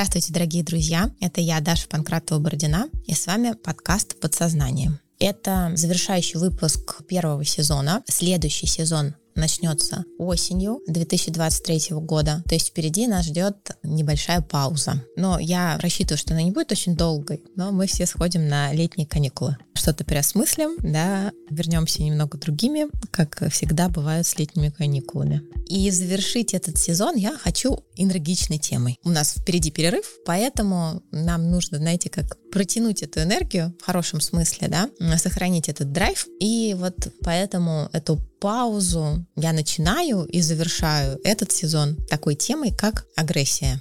Здравствуйте, дорогие друзья! Это я, Даша Панкратова-Бородина, и с вами подкаст «Подсознание». Это завершающий выпуск первого сезона. Следующий сезон начнется осенью 2023 года. То есть впереди нас ждет небольшая пауза. Но я рассчитываю, что она не будет очень долгой, но мы все сходим на летние каникулы. Что-то переосмыслим, да, вернемся немного другими, как всегда бывает с летними каникулами. И завершить этот сезон я хочу энергичной темой. У нас впереди перерыв, поэтому нам нужно, знаете, как протянуть эту энергию в хорошем смысле, да, сохранить этот драйв. И вот поэтому эту паузу я начинаю и завершаю этот сезон такой темой, как агрессия.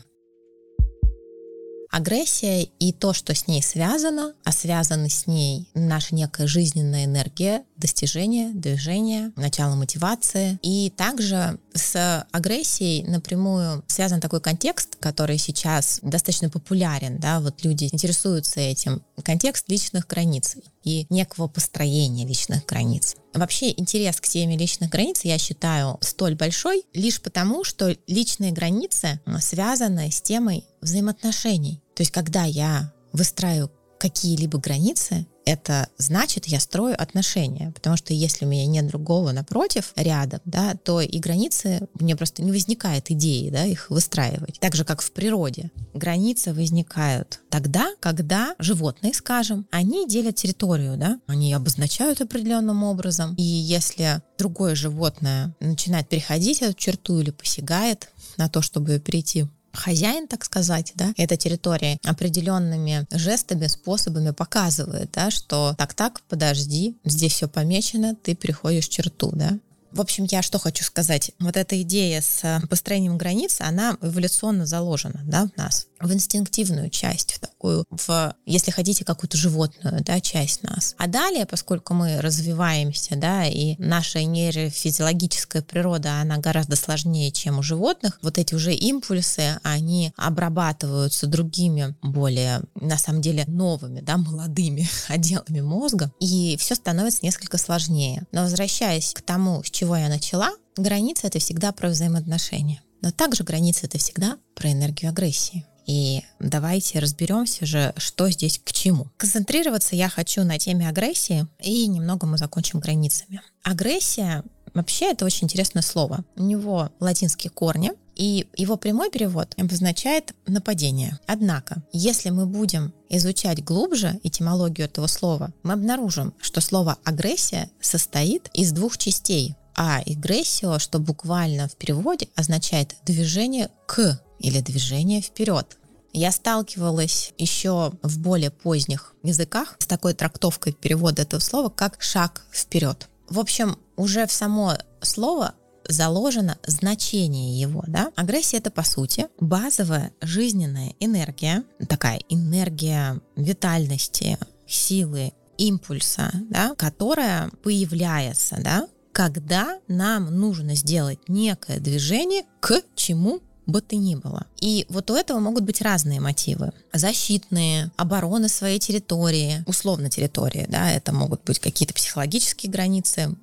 Агрессия и то, что с ней связано, а связаны с ней наша некая жизненная энергия, достижение, движение, начало мотивации. И также с агрессией напрямую связан такой контекст, который сейчас достаточно популярен, да, вот люди интересуются этим, контекст личных границ и некого построения личных границ. Вообще интерес к теме личных границ, я считаю, столь большой лишь потому, что личные границы связаны с темой взаимоотношений. То есть, когда я выстраиваю какие-либо границы, это значит, я строю отношения, потому что если у меня нет другого напротив, рядом, да, то и границы, мне просто не возникает идеи, да, их выстраивать. Так же, как в природе. Границы возникают тогда, когда животные, скажем, они делят территорию, да, они обозначают определенным образом, и если другое животное начинает переходить эту черту или посягает на то, чтобы перейти хозяин, так сказать, да, этой территории определенными жестами, способами показывает, да, что так-так, подожди, здесь все помечено, ты переходишь черту, да. В общем, я что хочу сказать. Вот эта идея с построением границ, она эволюционно заложена да, в нас, в инстинктивную часть, в такую, в, если хотите, какую-то животную да, часть нас. А далее, поскольку мы развиваемся, да, и наша нейрофизиологическая природа, она гораздо сложнее, чем у животных, вот эти уже импульсы, они обрабатываются другими, более, на самом деле, новыми, да, молодыми отделами мозга, и все становится несколько сложнее. Но возвращаясь к тому, с чего я начала, границы — это всегда про взаимоотношения. Но также границы — это всегда про энергию агрессии. И давайте разберемся же, что здесь к чему. Концентрироваться я хочу на теме агрессии, и немного мы закончим границами. Агрессия Вообще это очень интересное слово. У него латинские корни, и его прямой перевод обозначает нападение. Однако, если мы будем изучать глубже этимологию этого слова, мы обнаружим, что слово агрессия состоит из двух частей. А агрессио, что буквально в переводе означает движение к или движение вперед. Я сталкивалась еще в более поздних языках с такой трактовкой перевода этого слова, как шаг вперед. В общем, уже в само слово заложено значение его, да? Агрессия это по сути базовая жизненная энергия, такая энергия витальности, силы, импульса, да, которая появляется, да, когда нам нужно сделать некое движение к чему бы то ни было. И вот у этого могут быть разные мотивы. Защитные, обороны своей территории, условно территории, да, это могут быть какие-то психологические границы,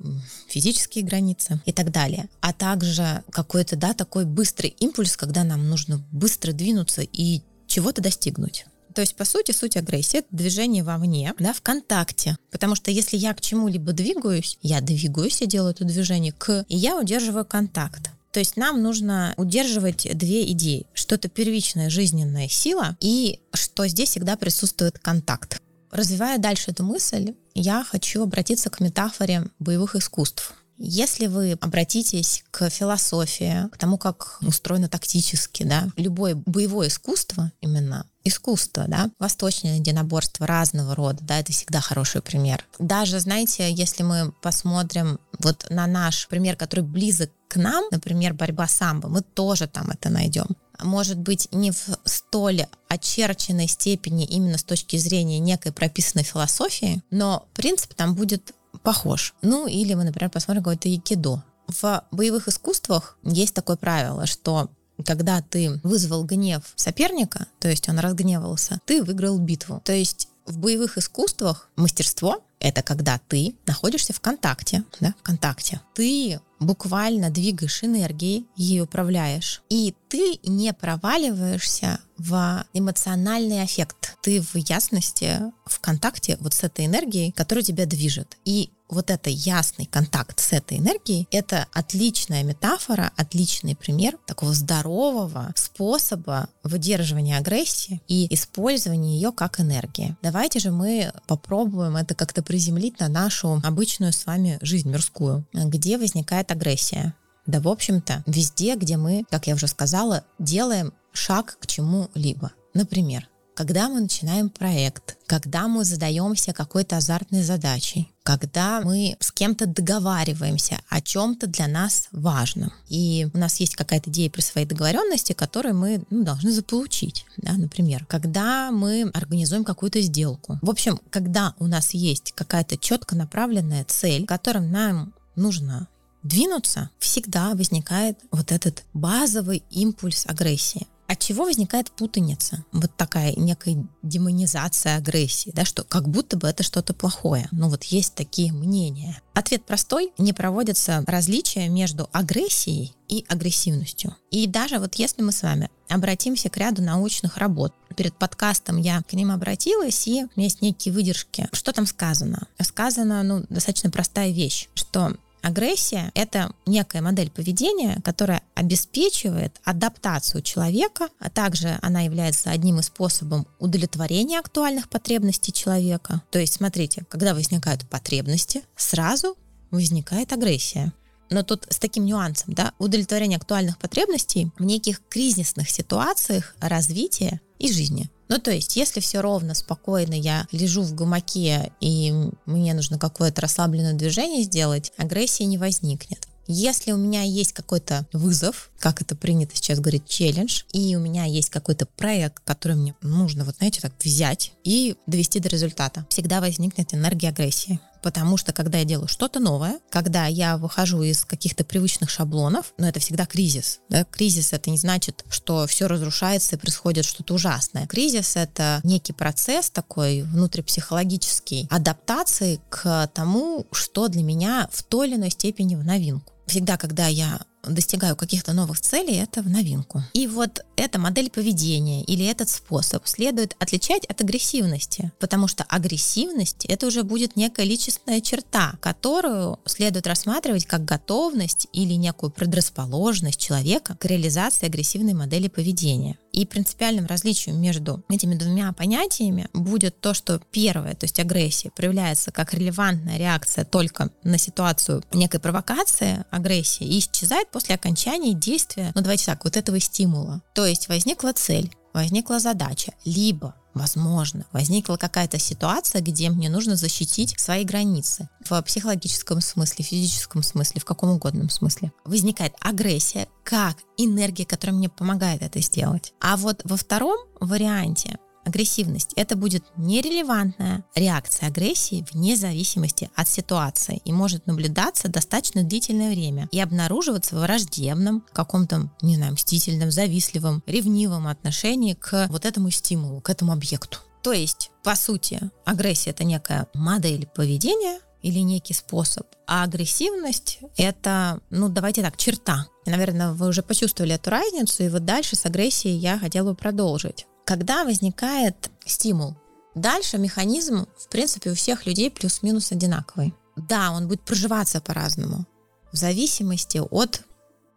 физические границы и так далее. А также какой-то, да, такой быстрый импульс, когда нам нужно быстро двинуться и чего-то достигнуть. То есть, по сути, суть агрессии — это движение вовне, да, в контакте. Потому что если я к чему-либо двигаюсь, я двигаюсь, я делаю это движение к, и я удерживаю контакт. То есть нам нужно удерживать две идеи. Что это первичная жизненная сила и что здесь всегда присутствует контакт. Развивая дальше эту мысль, я хочу обратиться к метафоре боевых искусств. Если вы обратитесь к философии, к тому, как устроено тактически, да, любое боевое искусство, именно искусство, да, восточное единоборство разного рода, да, это всегда хороший пример. Даже, знаете, если мы посмотрим вот на наш пример, который близок к нам, например, борьба самбо, мы тоже там это найдем может быть, не в столь очерченной степени именно с точки зрения некой прописанной философии, но принцип там будет похож. Ну, или мы, например, посмотрим какое-то якидо. В боевых искусствах есть такое правило, что когда ты вызвал гнев соперника, то есть он разгневался, ты выиграл битву. То есть в боевых искусствах мастерство это когда ты находишься в контакте, да, в контакте. Ты буквально двигаешь энергией, ей управляешь, и ты не проваливаешься в эмоциональный аффект. Ты в ясности, в контакте вот с этой энергией, которая тебя движет. И вот это ясный контакт с этой энергией, это отличная метафора, отличный пример такого здорового способа выдерживания агрессии и использования ее как энергии. Давайте же мы попробуем это как-то приземлить на нашу обычную с вами жизнь мирскую, где возникает агрессия. Да, в общем-то, везде, где мы, как я уже сказала, делаем шаг к чему-либо. Например, когда мы начинаем проект, когда мы задаемся какой-то азартной задачей, когда мы с кем-то договариваемся о чем-то для нас важном. И у нас есть какая-то идея при своей договоренности, которую мы ну, должны заполучить. Да, например, когда мы организуем какую-то сделку. В общем, когда у нас есть какая-то четко направленная цель, которым нам нужно двинуться, всегда возникает вот этот базовый импульс агрессии. От чего возникает путаница? Вот такая некая демонизация агрессии, да, что как будто бы это что-то плохое. Ну вот есть такие мнения. Ответ простой. Не проводятся различия между агрессией и агрессивностью. И даже вот если мы с вами обратимся к ряду научных работ, перед подкастом я к ним обратилась, и у меня есть некие выдержки. Что там сказано? Сказано, ну, достаточно простая вещь, что Агрессия — это некая модель поведения, которая обеспечивает адаптацию человека, а также она является одним из способов удовлетворения актуальных потребностей человека. То есть, смотрите, когда возникают потребности, сразу возникает агрессия. Но тут с таким нюансом, да, удовлетворение актуальных потребностей в неких кризисных ситуациях развития и жизни. Ну, то есть, если все ровно, спокойно, я лежу в гамаке, и мне нужно какое-то расслабленное движение сделать, агрессии не возникнет. Если у меня есть какой-то вызов, как это принято сейчас говорить, челлендж, и у меня есть какой-то проект, который мне нужно, вот знаете, так взять и довести до результата, всегда возникнет энергия агрессии потому что когда я делаю что-то новое, когда я выхожу из каких-то привычных шаблонов, но это всегда кризис. Да? Кризис это не значит, что все разрушается и происходит что-то ужасное. Кризис это некий процесс такой внутрипсихологический адаптации к тому, что для меня в той или иной степени в новинку. Всегда, когда я достигаю каких-то новых целей, это в новинку. И вот эта модель поведения или этот способ следует отличать от агрессивности, потому что агрессивность это уже будет некая личностная черта, которую следует рассматривать как готовность или некую предрасположенность человека к реализации агрессивной модели поведения. И принципиальным различием между этими двумя понятиями будет то, что первое, то есть агрессия, проявляется как релевантная реакция только на ситуацию некой провокации агрессии и исчезает после окончания действия, ну давайте так, вот этого стимула. То есть возникла цель, возникла задача, либо Возможно, возникла какая-то ситуация, где мне нужно защитить свои границы в психологическом смысле, физическом смысле, в каком угодном смысле. Возникает агрессия как энергия, которая мне помогает это сделать. А вот во втором варианте агрессивность. Это будет нерелевантная реакция агрессии вне зависимости от ситуации и может наблюдаться достаточно длительное время и обнаруживаться в враждебном, каком-то, не знаю, мстительном, завистливом, ревнивом отношении к вот этому стимулу, к этому объекту. То есть, по сути, агрессия это некая модель поведения, или некий способ. А агрессивность — это, ну, давайте так, черта. Наверное, вы уже почувствовали эту разницу, и вот дальше с агрессией я хотела бы продолжить когда возникает стимул. Дальше механизм, в принципе, у всех людей плюс-минус одинаковый. Да, он будет проживаться по-разному, в зависимости от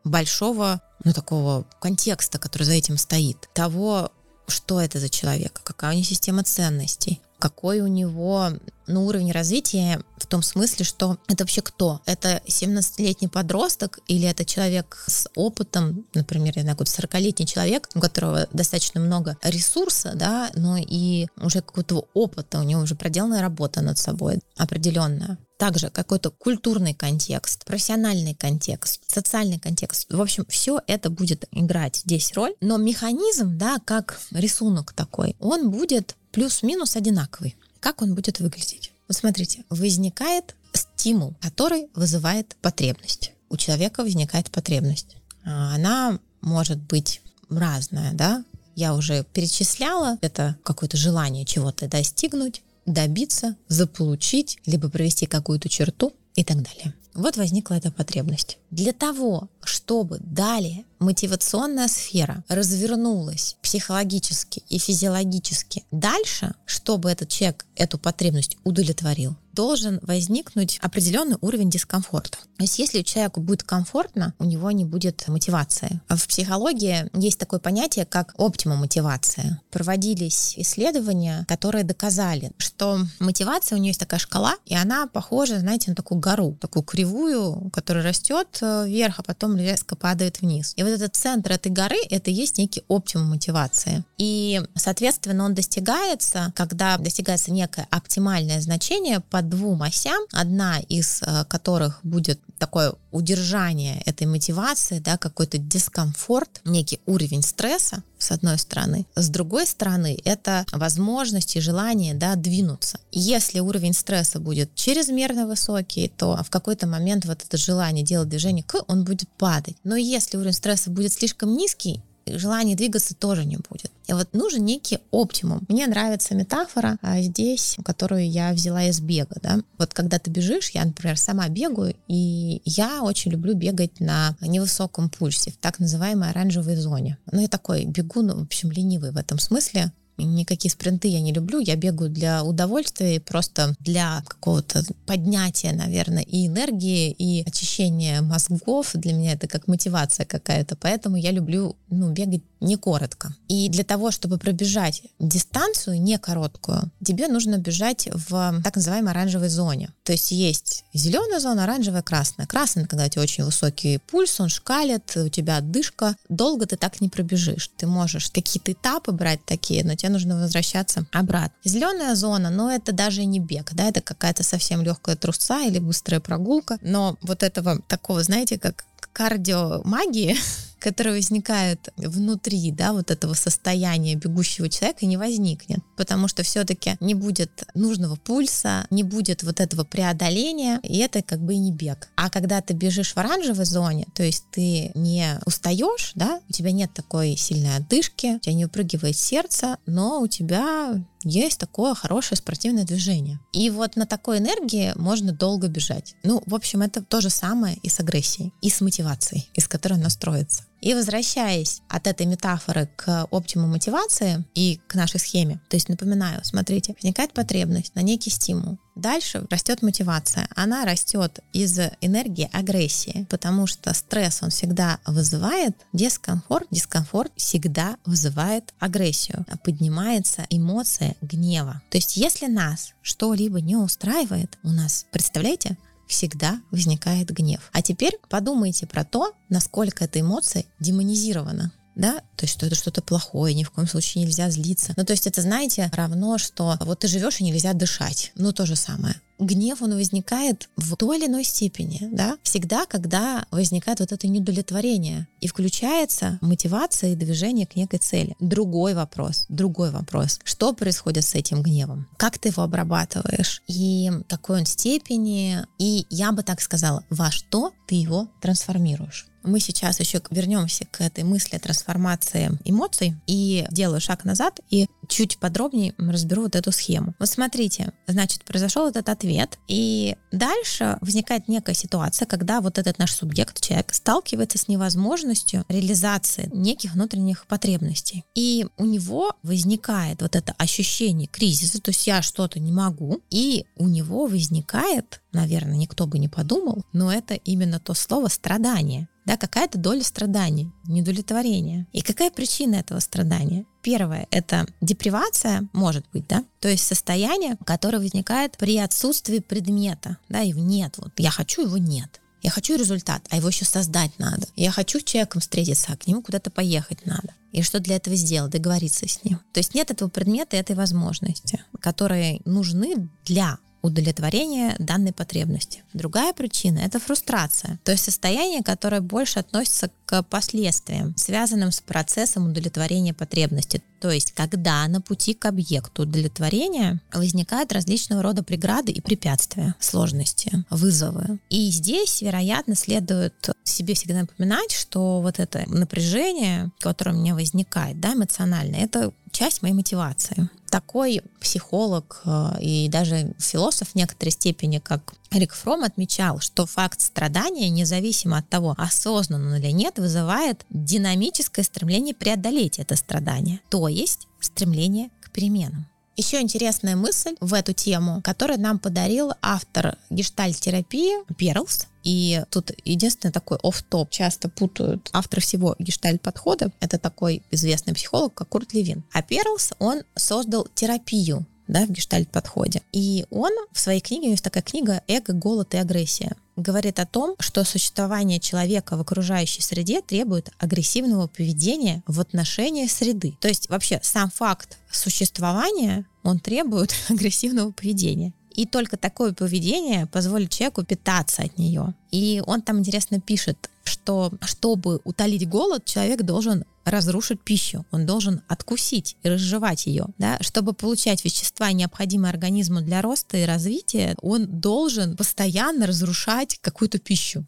большого, ну, такого контекста, который за этим стоит, того, что это за человек, какая у него система ценностей, какой у него ну, уровень развития в том смысле, что это вообще кто? Это 17-летний подросток или это человек с опытом, например, я знаю, какой-то 40-летний человек, у которого достаточно много ресурса, да, но и уже какого-то опыта, у него уже проделанная работа над собой определенная. Также какой-то культурный контекст, профессиональный контекст, социальный контекст. В общем, все это будет играть здесь роль, но механизм, да, как рисунок такой, он будет плюс-минус одинаковый. Как он будет выглядеть? Вот смотрите, возникает стимул, который вызывает потребность. У человека возникает потребность. А, она может быть разная, да? Я уже перечисляла, это какое-то желание чего-то достигнуть, добиться, заполучить, либо провести какую-то черту и так далее. Вот возникла эта потребность. Для того, чтобы далее мотивационная сфера развернулась психологически и физиологически дальше, чтобы этот человек эту потребность удовлетворил, должен возникнуть определенный уровень дискомфорта. То есть если человеку будет комфортно, у него не будет мотивации. В психологии есть такое понятие, как оптимум мотивация. Проводились исследования, которые доказали, что мотивация у нее есть такая шкала, и она похожа, знаете, на такую гору, такую кривую, которая растет э, вверх, а потом резко падает вниз. И вот этот центр этой горы, это и есть некий оптимум мотивации. И, соответственно, он достигается, когда достигается некое оптимальное значение под двум осям, одна из э, которых будет такое удержание этой мотивации, да, какой-то дискомфорт, некий уровень стресса, с одной стороны. С другой стороны, это возможность и желание да, двинуться. Если уровень стресса будет чрезмерно высокий, то в какой-то момент вот это желание делать движение к, он будет падать. Но если уровень стресса будет слишком низкий, желания двигаться тоже не будет. И вот нужен некий оптимум. Мне нравится метафора а, здесь, которую я взяла из бега. Да? Вот когда ты бежишь, я, например, сама бегаю, и я очень люблю бегать на невысоком пульсе, в так называемой оранжевой зоне. Ну, я такой бегун, ну, в общем, ленивый в этом смысле никакие спринты я не люблю, я бегаю для удовольствия, просто для какого-то поднятия, наверное, и энергии, и очищения мозгов. Для меня это как мотивация какая-то, поэтому я люблю ну, бегать не коротко. И для того, чтобы пробежать дистанцию не короткую, тебе нужно бежать в так называемой оранжевой зоне. То есть есть зеленая зона, оранжевая, красная. Красная, когда у тебя очень высокий пульс, он шкалит, у тебя отдышка. Долго ты так не пробежишь. Ты можешь какие-то этапы брать такие, но тебе нужно возвращаться обратно. Зеленая зона, но это даже не бег, да, это какая-то совсем легкая трусца или быстрая прогулка. Но вот этого такого, знаете, как кардиомагии, которая возникает внутри, да, вот этого состояния бегущего человека, не возникнет, потому что все-таки не будет нужного пульса, не будет вот этого преодоления, и это как бы и не бег. А когда ты бежишь в оранжевой зоне, то есть ты не устаешь, да, у тебя нет такой сильной отдышки, у тебя не выпрыгивает сердце, но у тебя есть такое хорошее спортивное движение. И вот на такой энергии можно долго бежать. Ну, в общем, это то же самое и с агрессией, и с мотивацией, из которой она строится. И возвращаясь от этой метафоры к оптимуму мотивации и к нашей схеме, то есть напоминаю, смотрите, возникает потребность на некий стимул. Дальше растет мотивация. Она растет из энергии агрессии, потому что стресс, он всегда вызывает дискомфорт, дискомфорт всегда вызывает агрессию, поднимается эмоция гнева. То есть если нас что-либо не устраивает, у нас, представляете, всегда возникает гнев. А теперь подумайте про то, насколько эта эмоция демонизирована да, то есть что это что-то плохое, ни в коем случае нельзя злиться. Ну, то есть это, знаете, равно, что вот ты живешь и нельзя дышать. Ну, то же самое гнев, он возникает в той или иной степени, да, всегда, когда возникает вот это неудовлетворение и включается мотивация и движение к некой цели. Другой вопрос, другой вопрос. Что происходит с этим гневом? Как ты его обрабатываешь? И какой он степени? И я бы так сказала, во что ты его трансформируешь? Мы сейчас еще вернемся к этой мысли о трансформации эмоций и делаю шаг назад и чуть подробнее разберу вот эту схему. Вот смотрите, значит, произошел этот ответ. И дальше возникает некая ситуация, когда вот этот наш субъект, человек, сталкивается с невозможностью реализации неких внутренних потребностей. И у него возникает вот это ощущение кризиса, то есть я что-то не могу, и у него возникает, наверное, никто бы не подумал, но это именно то слово страдание да, какая-то доля страдания, недовлетворения. И какая причина этого страдания? Первое — это депривация, может быть, да, то есть состояние, которое возникает при отсутствии предмета, да, его нет, вот я хочу, его нет. Я хочу результат, а его еще создать надо. Я хочу с человеком встретиться, а к нему куда-то поехать надо. И что для этого сделать? Договориться с ним. То есть нет этого предмета, этой возможности, которые нужны для удовлетворения данной потребности. Другая причина – это фрустрация, то есть состояние, которое больше относится к последствиям, связанным с процессом удовлетворения потребности. То есть, когда на пути к объекту удовлетворения возникают различного рода преграды и препятствия, сложности, вызовы. И здесь, вероятно, следует себе всегда напоминать, что вот это напряжение, которое у меня возникает, да, эмоциональное, это часть моей мотивации. Такой психолог э, и даже философ в некоторой степени, как Рик Фром отмечал, что факт страдания, независимо от того, осознанно или нет, вызывает динамическое стремление преодолеть это страдание, то есть стремление к переменам. Еще интересная мысль в эту тему, которую нам подарил автор гештальт-терапии Перлс. И тут единственный такой оф топ часто путают автор всего гештальт-подхода. Это такой известный психолог, как Курт Левин. А Перлс, он создал терапию да, в гештальт-подходе. И он в своей книге, есть такая книга «Эго, голод и агрессия» говорит о том, что существование человека в окружающей среде требует агрессивного поведения в отношении среды. То есть вообще сам факт существования, он требует агрессивного поведения. И только такое поведение позволит человеку питаться от нее. И он там интересно пишет, что чтобы утолить голод, человек должен разрушить пищу, он должен откусить и разжевать ее. Да? Чтобы получать вещества, необходимые организму для роста и развития, он должен постоянно разрушать какую-то пищу.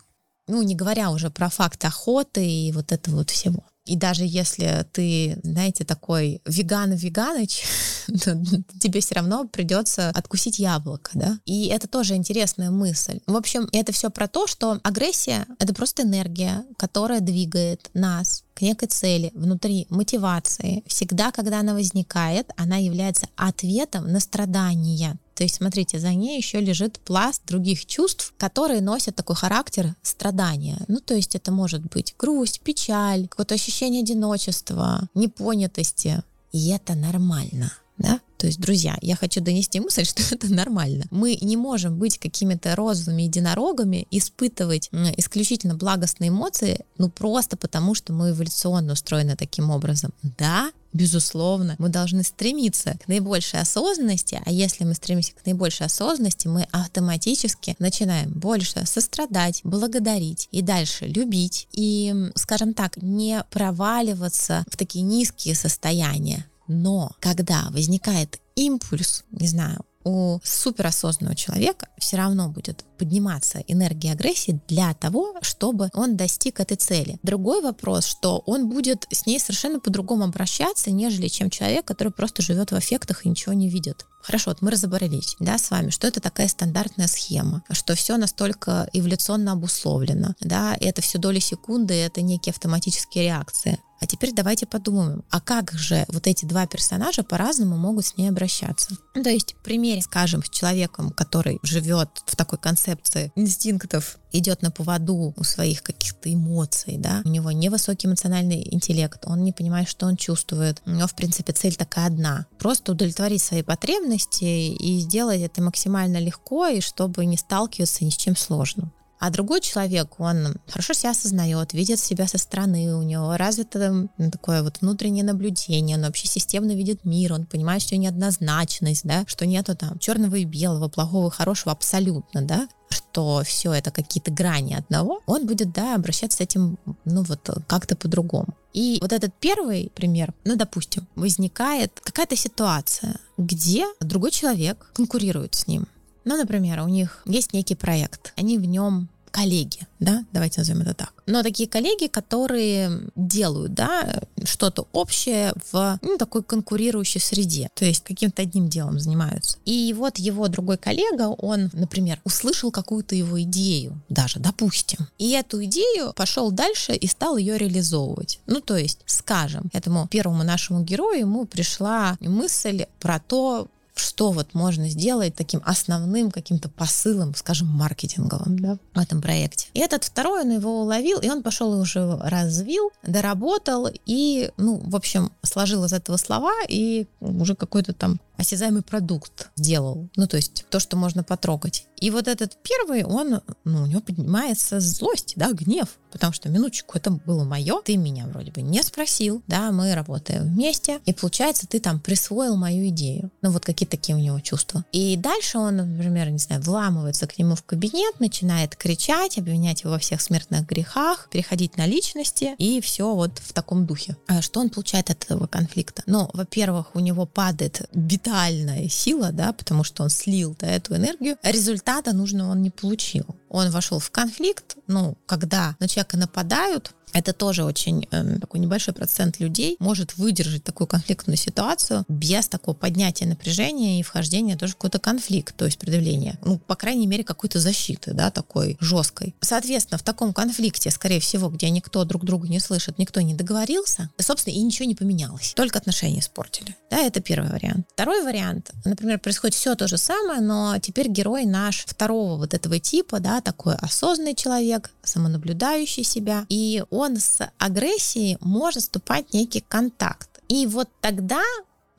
Ну, не говоря уже про факт охоты и вот этого вот всего. И даже если ты, знаете, такой веган-веганыч, тебе все равно придется откусить яблоко, да? И это тоже интересная мысль. В общем, это все про то, что агрессия — это просто энергия, которая двигает нас к некой цели, внутри мотивации. Всегда, когда она возникает, она является ответом на страдания. То есть, смотрите, за ней еще лежит пласт других чувств, которые носят такой характер страдания. Ну, то есть это может быть грусть, печаль, какое-то ощущение одиночества, непонятости. И это нормально да? То есть, друзья, я хочу донести мысль, что это нормально. Мы не можем быть какими-то розовыми единорогами, испытывать исключительно благостные эмоции, ну просто потому, что мы эволюционно устроены таким образом. Да, Безусловно, мы должны стремиться к наибольшей осознанности, а если мы стремимся к наибольшей осознанности, мы автоматически начинаем больше сострадать, благодарить и дальше любить и, скажем так, не проваливаться в такие низкие состояния, но когда возникает импульс, не знаю, у суперосознанного человека все равно будет подниматься энергия агрессии для того, чтобы он достиг этой цели. Другой вопрос, что он будет с ней совершенно по-другому обращаться, нежели чем человек, который просто живет в эффектах и ничего не видит. Хорошо, вот мы разобрались, да, с вами, что это такая стандартная схема, что все настолько эволюционно обусловлено, да, это все доли секунды, это некие автоматические реакции. А теперь давайте подумаем, а как же вот эти два персонажа по-разному могут с ней обращаться? Ну, то есть, в примере, скажем, с человеком, который живет в такой концепции инстинктов, идет на поводу у своих каких-то эмоций, да, у него невысокий эмоциональный интеллект, он не понимает, что он чувствует, у него, в принципе, цель такая одна, просто удовлетворить свои потребности и сделать это максимально легко, и чтобы не сталкиваться ни с чем сложным. А другой человек, он хорошо себя осознает, видит себя со стороны, у него развито такое вот внутреннее наблюдение, он вообще системно видит мир, он понимает, что неоднозначность, да, что нету там черного и белого, плохого и хорошего абсолютно, да, что все это какие-то грани одного, он будет, да, обращаться с этим, ну вот как-то по-другому. И вот этот первый пример, ну, допустим, возникает какая-то ситуация, где другой человек конкурирует с ним. Ну, например, у них есть некий проект, они в нем коллеги, да, давайте назовем это так. Но такие коллеги, которые делают, да, что-то общее в ну, такой конкурирующей среде, то есть каким-то одним делом занимаются. И вот его другой коллега, он, например, услышал какую-то его идею, даже, допустим, и эту идею пошел дальше и стал ее реализовывать. Ну, то есть, скажем, этому первому нашему герою ему пришла мысль про то, что вот можно сделать таким основным каким-то посылом, скажем, маркетинговым да, в этом проекте. И этот второй, он его уловил, и он пошел и уже развил, доработал, и, ну, в общем, сложил из этого слова, и уже какой-то там осязаемый продукт сделал. Ну, то есть то, что можно потрогать. И вот этот первый, он, ну, у него поднимается злость, да, гнев, потому что, минуточку, это было мое, ты меня вроде бы не спросил, да, мы работаем вместе, и получается, ты там присвоил мою идею. Ну, вот какие такие у него чувства. И дальше он, например, не знаю, вламывается к нему в кабинет, начинает кричать, обвинять его во всех смертных грехах, переходить на личности, и все вот в таком духе. А что он получает от этого конфликта? Ну, во-первых, у него падает витальная сила, да, потому что он слил да, эту энергию, результата нужного он не получил. Он вошел в конфликт, ну, когда на человека нападают, Это тоже очень э, такой небольшой процент людей может выдержать такую конфликтную ситуацию без такого поднятия напряжения и вхождения тоже в какой-то конфликт, то есть предъявление, ну, по крайней мере, какой-то защиты, да, такой жесткой. Соответственно, в таком конфликте, скорее всего, где никто друг друга не слышит, никто не договорился, собственно, и ничего не поменялось, только отношения испортили. Да, это первый вариант. Второй вариант, например, происходит все то же самое, но теперь герой наш второго вот этого типа, да, такой осознанный человек, самонаблюдающий себя, и он с агрессией может вступать в некий контакт. И вот тогда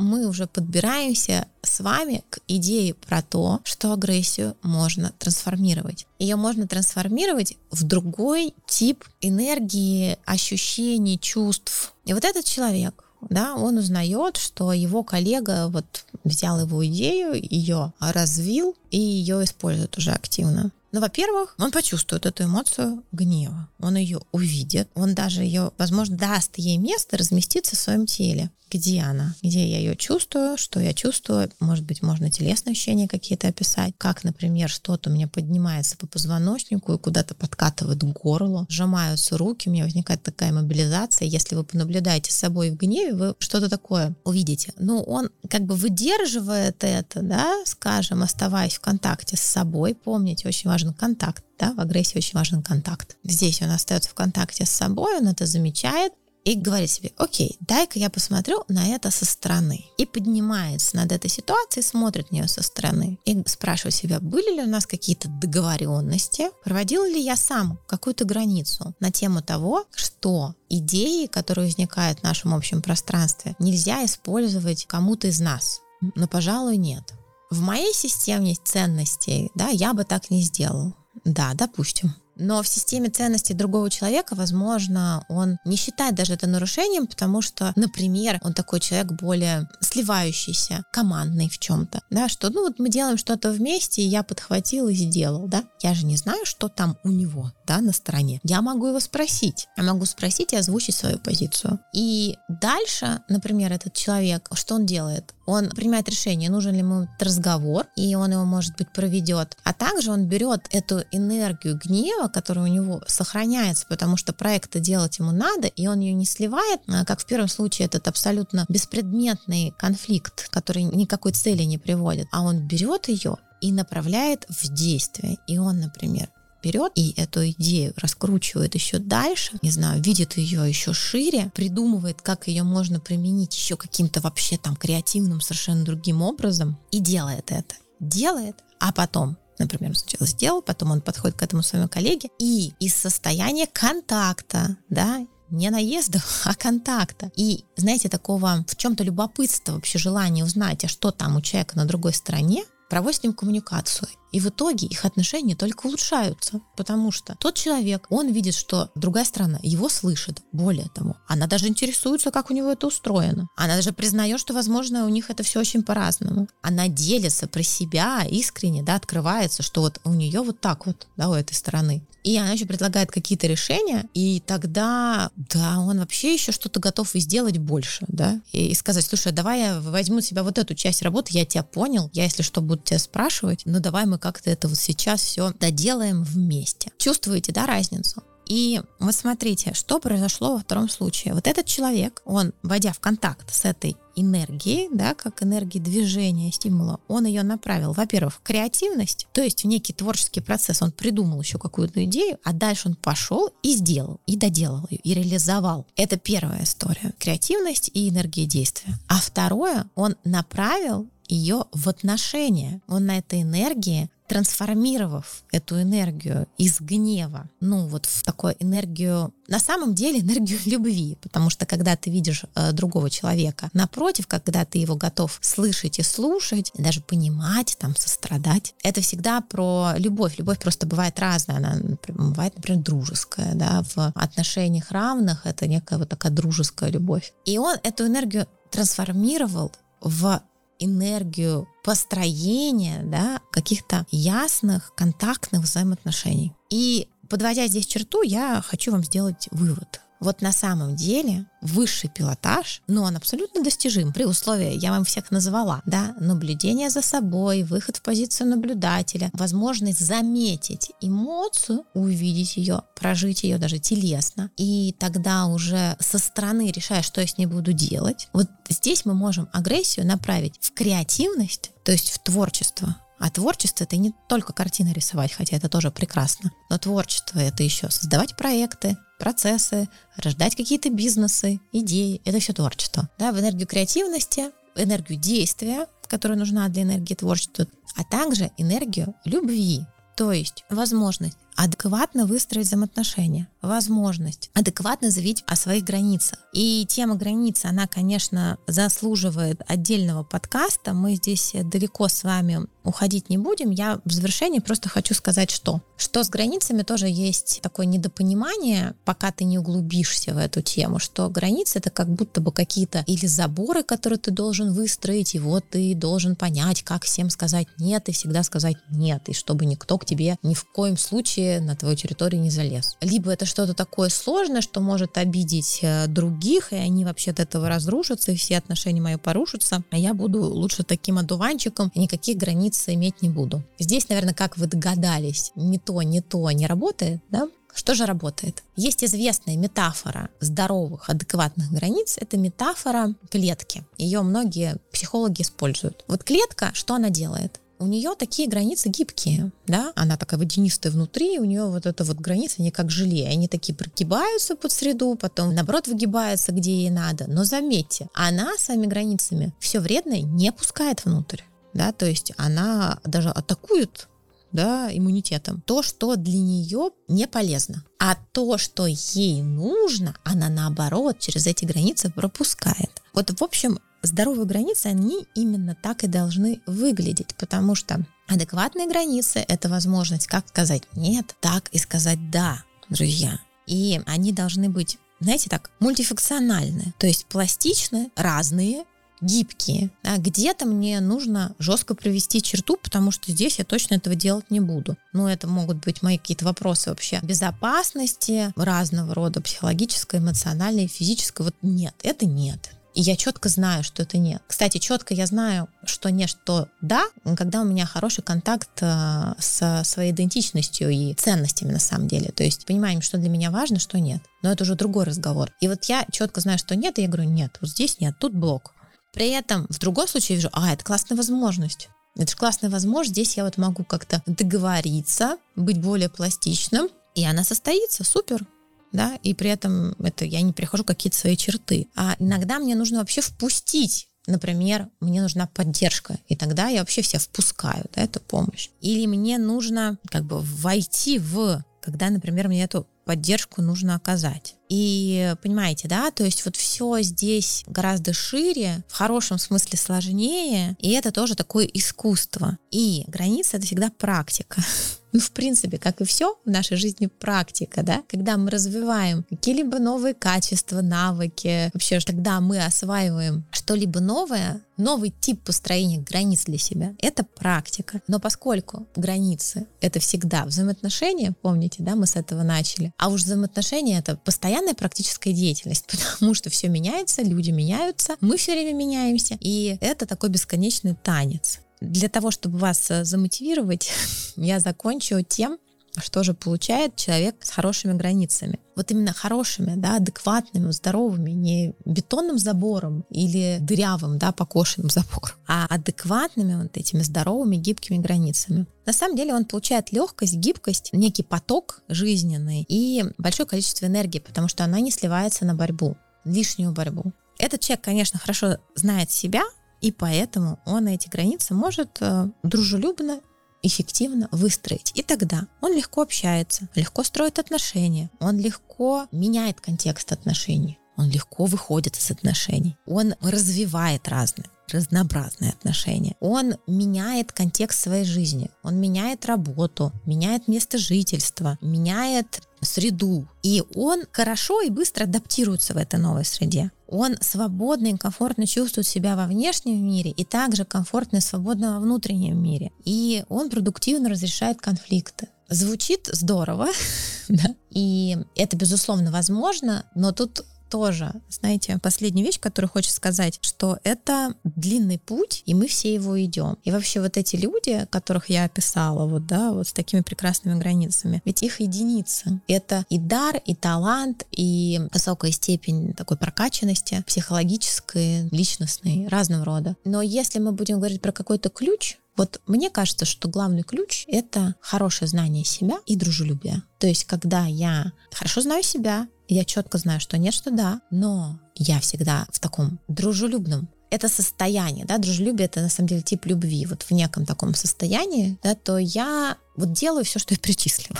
мы уже подбираемся с вами к идее про то, что агрессию можно трансформировать. Ее можно трансформировать в другой тип энергии, ощущений, чувств. И вот этот человек, да, он узнает, что его коллега вот взял его идею, ее развил и ее использует уже активно. Ну, во-первых, он почувствует эту эмоцию гнева, он ее увидит, он даже ее, возможно, даст ей место разместиться в своем теле где она, где я ее чувствую, что я чувствую, может быть, можно телесные ощущения какие-то описать, как, например, что-то у меня поднимается по позвоночнику и куда-то подкатывает к горлу, сжимаются руки, у меня возникает такая мобилизация. Если вы понаблюдаете с собой в гневе, вы что-то такое увидите. Ну, он как бы выдерживает это, да, скажем, оставаясь в контакте с собой, помните, очень важен контакт, да, в агрессии очень важен контакт. Здесь он остается в контакте с собой, он это замечает, и говорит себе, окей, дай-ка я посмотрю на это со стороны. И поднимается над этой ситуацией, смотрит на нее со стороны. И спрашивает себя, были ли у нас какие-то договоренности, проводил ли я сам какую-то границу на тему того, что идеи, которые возникают в нашем общем пространстве, нельзя использовать кому-то из нас. Но, пожалуй, нет. В моей системе ценностей, да, я бы так не сделал. Да, допустим. Но в системе ценностей другого человека, возможно, он не считает даже это нарушением, потому что, например, он такой человек более сливающийся, командный в чем-то, да, что, ну вот мы делаем что-то вместе, и я подхватил и сделал, да. Я же не знаю, что там у него, да, на стороне. Я могу его спросить. Я могу спросить и озвучить свою позицию. И дальше, например, этот человек, что он делает? Он принимает решение, нужен ли ему этот разговор, и он его, может быть, проведет. А также он берет эту энергию гнева, которая у него сохраняется, потому что проекта делать ему надо, и он ее не сливает, а как в первом случае этот абсолютно беспредметный конфликт, который никакой цели не приводит, а он берет ее и направляет в действие. И он, например, берет и эту идею раскручивает еще дальше, не знаю, видит ее еще шире, придумывает, как ее можно применить еще каким-то вообще там креативным, совершенно другим образом и делает это. Делает, а потом например, сначала сделал, потом он подходит к этому своему коллеге, и из состояния контакта, да, не наезда, а контакта. И, знаете, такого в чем-то любопытства, вообще желания узнать, а что там у человека на другой стороне, проводит с ним коммуникацию. И в итоге их отношения только улучшаются, потому что тот человек, он видит, что другая страна его слышит. Более того, она даже интересуется, как у него это устроено. Она даже признает, что, возможно, у них это все очень по-разному. Она делится про себя искренне, да, открывается, что вот у нее вот так вот, да, у этой стороны. И она еще предлагает какие-то решения, и тогда, да, он вообще еще что-то готов и сделать больше, да, и сказать, слушай, давай я возьму себя вот эту часть работы, я тебя понял, я, если что, буду тебя спрашивать, ну давай мы как-то это вот сейчас все доделаем вместе. Чувствуете, да, разницу? И вот смотрите, что произошло во втором случае. Вот этот человек, он, войдя в контакт с этой энергией, да, как энергией движения, стимула, он ее направил, во-первых, в креативность, то есть в некий творческий процесс, он придумал еще какую-то идею, а дальше он пошел и сделал, и доделал ее, и реализовал. Это первая история. Креативность и энергия действия. А второе, он направил ее в отношения. Он на этой энергии трансформировав эту энергию из гнева, ну вот в такую энергию, на самом деле энергию любви, потому что когда ты видишь э, другого человека напротив, когда ты его готов слышать и слушать, и даже понимать, там, сострадать, это всегда про любовь. Любовь просто бывает разная, она бывает, например, дружеская, да, в отношениях равных это некая вот такая дружеская любовь. И он эту энергию трансформировал в энергию построения да, каких-то ясных контактных взаимоотношений. И подводя здесь черту, я хочу вам сделать вывод. Вот на самом деле высший пилотаж, но он абсолютно достижим при условии, я вам всех назвала, да, наблюдение за собой, выход в позицию наблюдателя, возможность заметить эмоцию, увидеть ее, прожить ее даже телесно, и тогда уже со стороны решая, что я с ней буду делать. Вот здесь мы можем агрессию направить в креативность, то есть в творчество, а творчество это не только картины рисовать, хотя это тоже прекрасно. Но творчество это еще создавать проекты, процессы, рождать какие-то бизнесы, идеи. Это все творчество. Да, в энергию креативности, энергию действия, которая нужна для энергии творчества, а также энергию любви. То есть возможность адекватно выстроить взаимоотношения, возможность адекватно заявить о своих границах. И тема границ, она, конечно, заслуживает отдельного подкаста. Мы здесь далеко с вами уходить не будем. Я в завершении просто хочу сказать, что что с границами тоже есть такое недопонимание, пока ты не углубишься в эту тему, что границы это как будто бы какие-то или заборы, которые ты должен выстроить, и вот ты должен понять, как всем сказать нет, и всегда сказать нет, и чтобы никто к тебе ни в коем случае на твою территорию не залез. Либо это что-то такое сложное, что может обидеть э, других, и они вообще от этого разрушатся, и все отношения мои порушатся, а я буду лучше таким одуванчиком, и никаких границ иметь не буду. Здесь, наверное, как вы догадались, не то, не то не работает, да? Что же работает? Есть известная метафора здоровых, адекватных границ. Это метафора клетки. Ее многие психологи используют. Вот клетка, что она делает? У нее такие границы гибкие, да, она такая водянистая внутри, у нее вот эта вот граница, они как желе, они такие прогибаются под среду, потом наоборот выгибаются, где ей надо. Но заметьте, она своими границами все вредное не пускает внутрь да, то есть она даже атакует да, иммунитетом, то, что для нее не полезно. А то, что ей нужно, она наоборот через эти границы пропускает. Вот, в общем, здоровые границы, они именно так и должны выглядеть, потому что адекватные границы — это возможность как сказать «нет», так и сказать «да», друзья. И они должны быть знаете, так, мультифункциональные, то есть пластичные, разные, гибкие. Да, где-то мне нужно жестко провести черту, потому что здесь я точно этого делать не буду. Ну, это могут быть мои какие-то вопросы вообще безопасности, разного рода психологической, эмоциональной, физической. Вот нет, это нет. И я четко знаю, что это нет. Кстати, четко я знаю, что не, что да, когда у меня хороший контакт э, со своей идентичностью и ценностями на самом деле. То есть понимаем, что для меня важно, что нет. Но это уже другой разговор. И вот я четко знаю, что нет, и я говорю, нет, вот здесь нет, тут блок. При этом в другом случае я вижу, а, это классная возможность. Это же классная возможность, здесь я вот могу как-то договориться, быть более пластичным, и она состоится, супер, да, и при этом это я не прихожу какие-то свои черты. А иногда мне нужно вообще впустить Например, мне нужна поддержка, и тогда я вообще все впускаю, да, эту помощь. Или мне нужно как бы войти в, когда, например, мне эту поддержку нужно оказать. И понимаете, да, то есть вот все здесь гораздо шире, в хорошем смысле сложнее, и это тоже такое искусство. И граница это всегда практика. Ну, в принципе, как и все в нашей жизни, практика, да, когда мы развиваем какие-либо новые качества, навыки, вообще, когда мы осваиваем что-либо новое, новый тип построения границ для себя, это практика. Но поскольку границы — это всегда взаимоотношения, помните, да, мы с этого начали, а уж взаимоотношения — это постоянная практическая деятельность, потому что все меняется, люди меняются, мы все время меняемся, и это такой бесконечный танец. Для того, чтобы вас э, замотивировать, я закончу тем, что же получает человек с хорошими границами. Вот именно хорошими, да, адекватными, здоровыми, не бетонным забором или дырявым, да, покошенным забором, а адекватными вот этими здоровыми, гибкими границами. На самом деле он получает легкость, гибкость, некий поток жизненный и большое количество энергии, потому что она не сливается на борьбу, лишнюю борьбу. Этот человек, конечно, хорошо знает себя, и поэтому он эти границы может э, дружелюбно эффективно выстроить. И тогда он легко общается, легко строит отношения, он легко меняет контекст отношений, он легко выходит из отношений, он развивает разные разнообразные отношения. Он меняет контекст своей жизни, он меняет работу, меняет место жительства, меняет среду. И он хорошо и быстро адаптируется в этой новой среде. Он свободно и комфортно чувствует себя во внешнем мире и также комфортно и свободно во внутреннем мире. И он продуктивно разрешает конфликты Звучит здорово, да? и это, безусловно, возможно, но тут тоже, знаете, последняя вещь, которую хочется сказать, что это длинный путь, и мы все его идем. И вообще вот эти люди, которых я описала, вот, да, вот с такими прекрасными границами, ведь их единицы. Это и дар, и талант, и высокая степень такой прокачанности психологической, личностной, разного рода. Но если мы будем говорить про какой-то ключ, вот мне кажется, что главный ключ — это хорошее знание себя и дружелюбие. То есть, когда я хорошо знаю себя, я четко знаю, что нет, что да, но я всегда в таком дружелюбном это состояние, да, дружелюбие это на самом деле тип любви, вот в неком таком состоянии, да, то я вот делаю все, что я перечислила.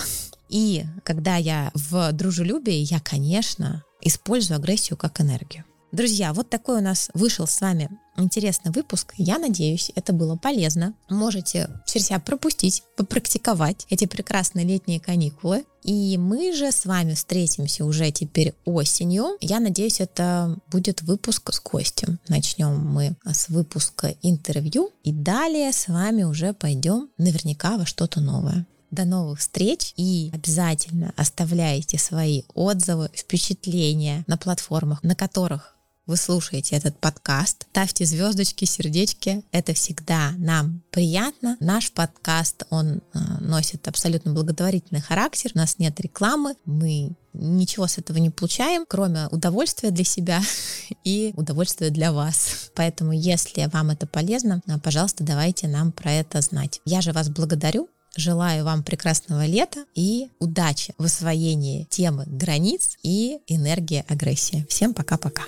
И когда я в дружелюбии, я, конечно, использую агрессию как энергию. Друзья, вот такой у нас вышел с вами интересный выпуск. Я надеюсь, это было полезно. Можете себя пропустить, попрактиковать эти прекрасные летние каникулы. И мы же с вами встретимся уже теперь осенью. Я надеюсь, это будет выпуск с Костем. Начнем мы с выпуска интервью. И далее с вами уже пойдем наверняка во что-то новое. До новых встреч и обязательно оставляйте свои отзывы, впечатления на платформах, на которых вы слушаете этот подкаст. Ставьте звездочки, сердечки. Это всегда нам приятно. Наш подкаст, он э, носит абсолютно благотворительный характер. У нас нет рекламы. Мы ничего с этого не получаем, кроме удовольствия для себя и удовольствия для вас. Поэтому, если вам это полезно, э, пожалуйста, давайте нам про это знать. Я же вас благодарю. Желаю вам прекрасного лета и удачи в освоении темы границ и энергии агрессии. Всем пока-пока.